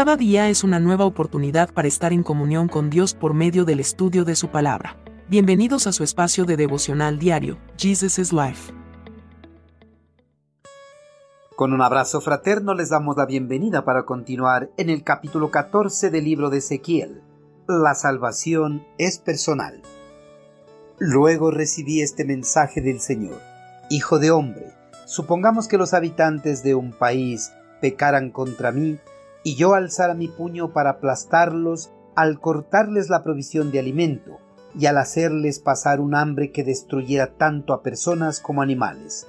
Cada día es una nueva oportunidad para estar en comunión con Dios por medio del estudio de su palabra. Bienvenidos a su espacio de devocional diario, Jesus is Life. Con un abrazo fraterno les damos la bienvenida para continuar en el capítulo 14 del libro de Ezequiel. La salvación es personal. Luego recibí este mensaje del Señor. Hijo de hombre, supongamos que los habitantes de un país pecaran contra mí y yo alzara mi puño para aplastarlos al cortarles la provisión de alimento y al hacerles pasar un hambre que destruyera tanto a personas como animales.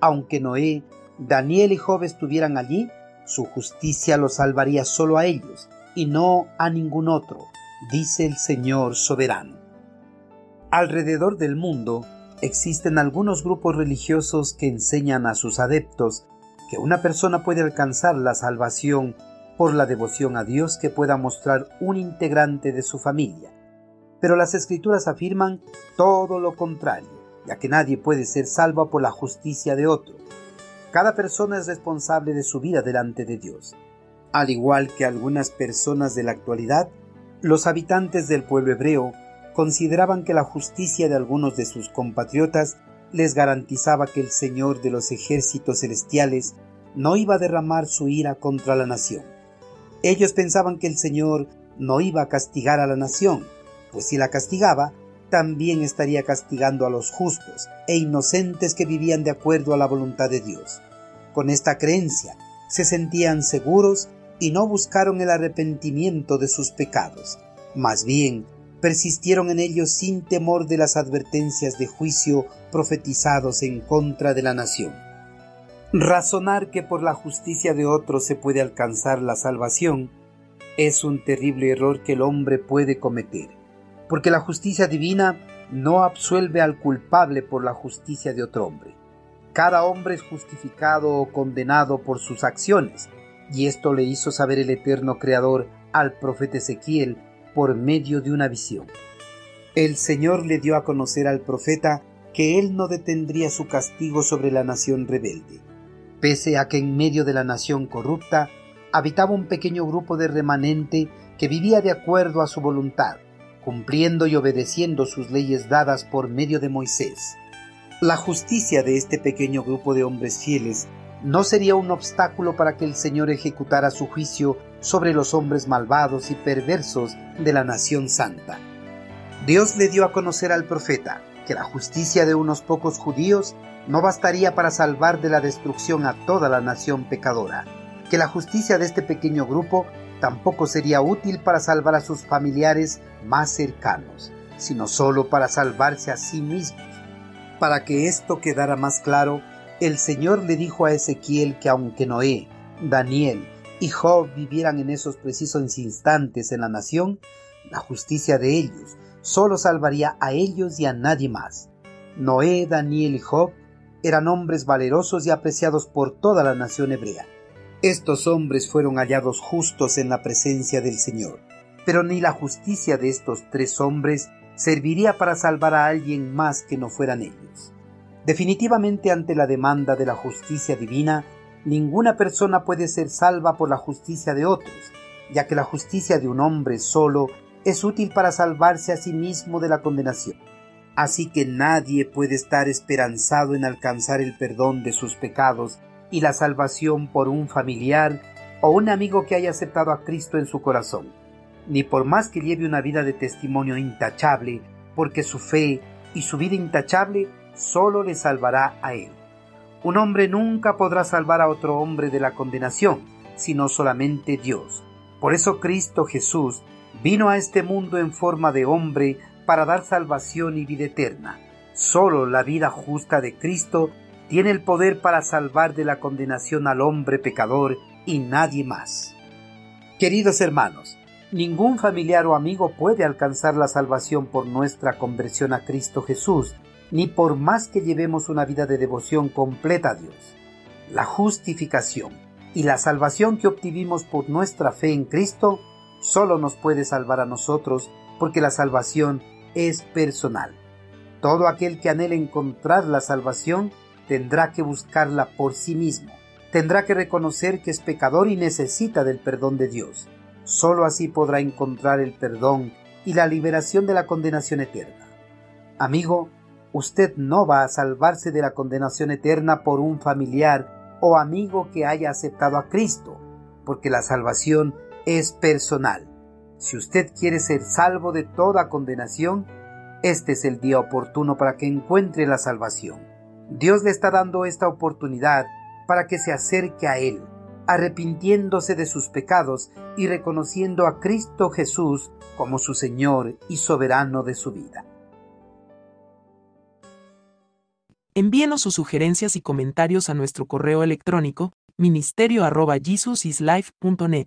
Aunque Noé, Daniel y Job estuvieran allí, su justicia los salvaría solo a ellos y no a ningún otro, dice el Señor soberano. Alrededor del mundo existen algunos grupos religiosos que enseñan a sus adeptos que una persona puede alcanzar la salvación por la devoción a Dios que pueda mostrar un integrante de su familia. Pero las escrituras afirman todo lo contrario, ya que nadie puede ser salvo por la justicia de otro. Cada persona es responsable de su vida delante de Dios. Al igual que algunas personas de la actualidad, los habitantes del pueblo hebreo consideraban que la justicia de algunos de sus compatriotas les garantizaba que el Señor de los ejércitos celestiales no iba a derramar su ira contra la nación. Ellos pensaban que el Señor no iba a castigar a la nación, pues si la castigaba, también estaría castigando a los justos e inocentes que vivían de acuerdo a la voluntad de Dios. Con esta creencia, se sentían seguros y no buscaron el arrepentimiento de sus pecados. Más bien, persistieron en ellos sin temor de las advertencias de juicio profetizados en contra de la nación. Razonar que por la justicia de otros se puede alcanzar la salvación es un terrible error que el hombre puede cometer, porque la justicia divina no absuelve al culpable por la justicia de otro hombre. Cada hombre es justificado o condenado por sus acciones, y esto le hizo saber el eterno Creador al profeta Ezequiel por medio de una visión. El Señor le dio a conocer al profeta que él no detendría su castigo sobre la nación rebelde pese a que en medio de la nación corrupta habitaba un pequeño grupo de remanente que vivía de acuerdo a su voluntad, cumpliendo y obedeciendo sus leyes dadas por medio de Moisés. La justicia de este pequeño grupo de hombres fieles no sería un obstáculo para que el Señor ejecutara su juicio sobre los hombres malvados y perversos de la nación santa. Dios le dio a conocer al profeta que la justicia de unos pocos judíos no bastaría para salvar de la destrucción a toda la nación pecadora, que la justicia de este pequeño grupo tampoco sería útil para salvar a sus familiares más cercanos, sino solo para salvarse a sí mismos. Para que esto quedara más claro, el Señor le dijo a Ezequiel que aunque Noé, Daniel y Job vivieran en esos precisos instantes en la nación, la justicia de ellos solo salvaría a ellos y a nadie más. Noé, Daniel y Job eran hombres valerosos y apreciados por toda la nación hebrea. Estos hombres fueron hallados justos en la presencia del Señor, pero ni la justicia de estos tres hombres serviría para salvar a alguien más que no fueran ellos. Definitivamente ante la demanda de la justicia divina, ninguna persona puede ser salva por la justicia de otros, ya que la justicia de un hombre solo es útil para salvarse a sí mismo de la condenación. Así que nadie puede estar esperanzado en alcanzar el perdón de sus pecados y la salvación por un familiar o un amigo que haya aceptado a Cristo en su corazón, ni por más que lleve una vida de testimonio intachable, porque su fe y su vida intachable solo le salvará a él. Un hombre nunca podrá salvar a otro hombre de la condenación, sino solamente Dios. Por eso Cristo Jesús vino a este mundo en forma de hombre para dar salvación y vida eterna. Solo la vida justa de Cristo tiene el poder para salvar de la condenación al hombre pecador y nadie más. Queridos hermanos, ningún familiar o amigo puede alcanzar la salvación por nuestra conversión a Cristo Jesús, ni por más que llevemos una vida de devoción completa a Dios. La justificación y la salvación que obtuvimos por nuestra fe en Cristo solo nos puede salvar a nosotros, porque la salvación es personal. Todo aquel que anhele encontrar la salvación tendrá que buscarla por sí mismo, tendrá que reconocer que es pecador y necesita del perdón de Dios. Solo así podrá encontrar el perdón y la liberación de la condenación eterna. Amigo, usted no va a salvarse de la condenación eterna por un familiar o amigo que haya aceptado a Cristo, porque la salvación es personal. Si usted quiere ser salvo de toda condenación, este es el día oportuno para que encuentre la salvación. Dios le está dando esta oportunidad para que se acerque a Él, arrepintiéndose de sus pecados y reconociendo a Cristo Jesús como su Señor y soberano de su vida. Envíenos sus sugerencias y comentarios a nuestro correo electrónico ministerio.jesusislife.net.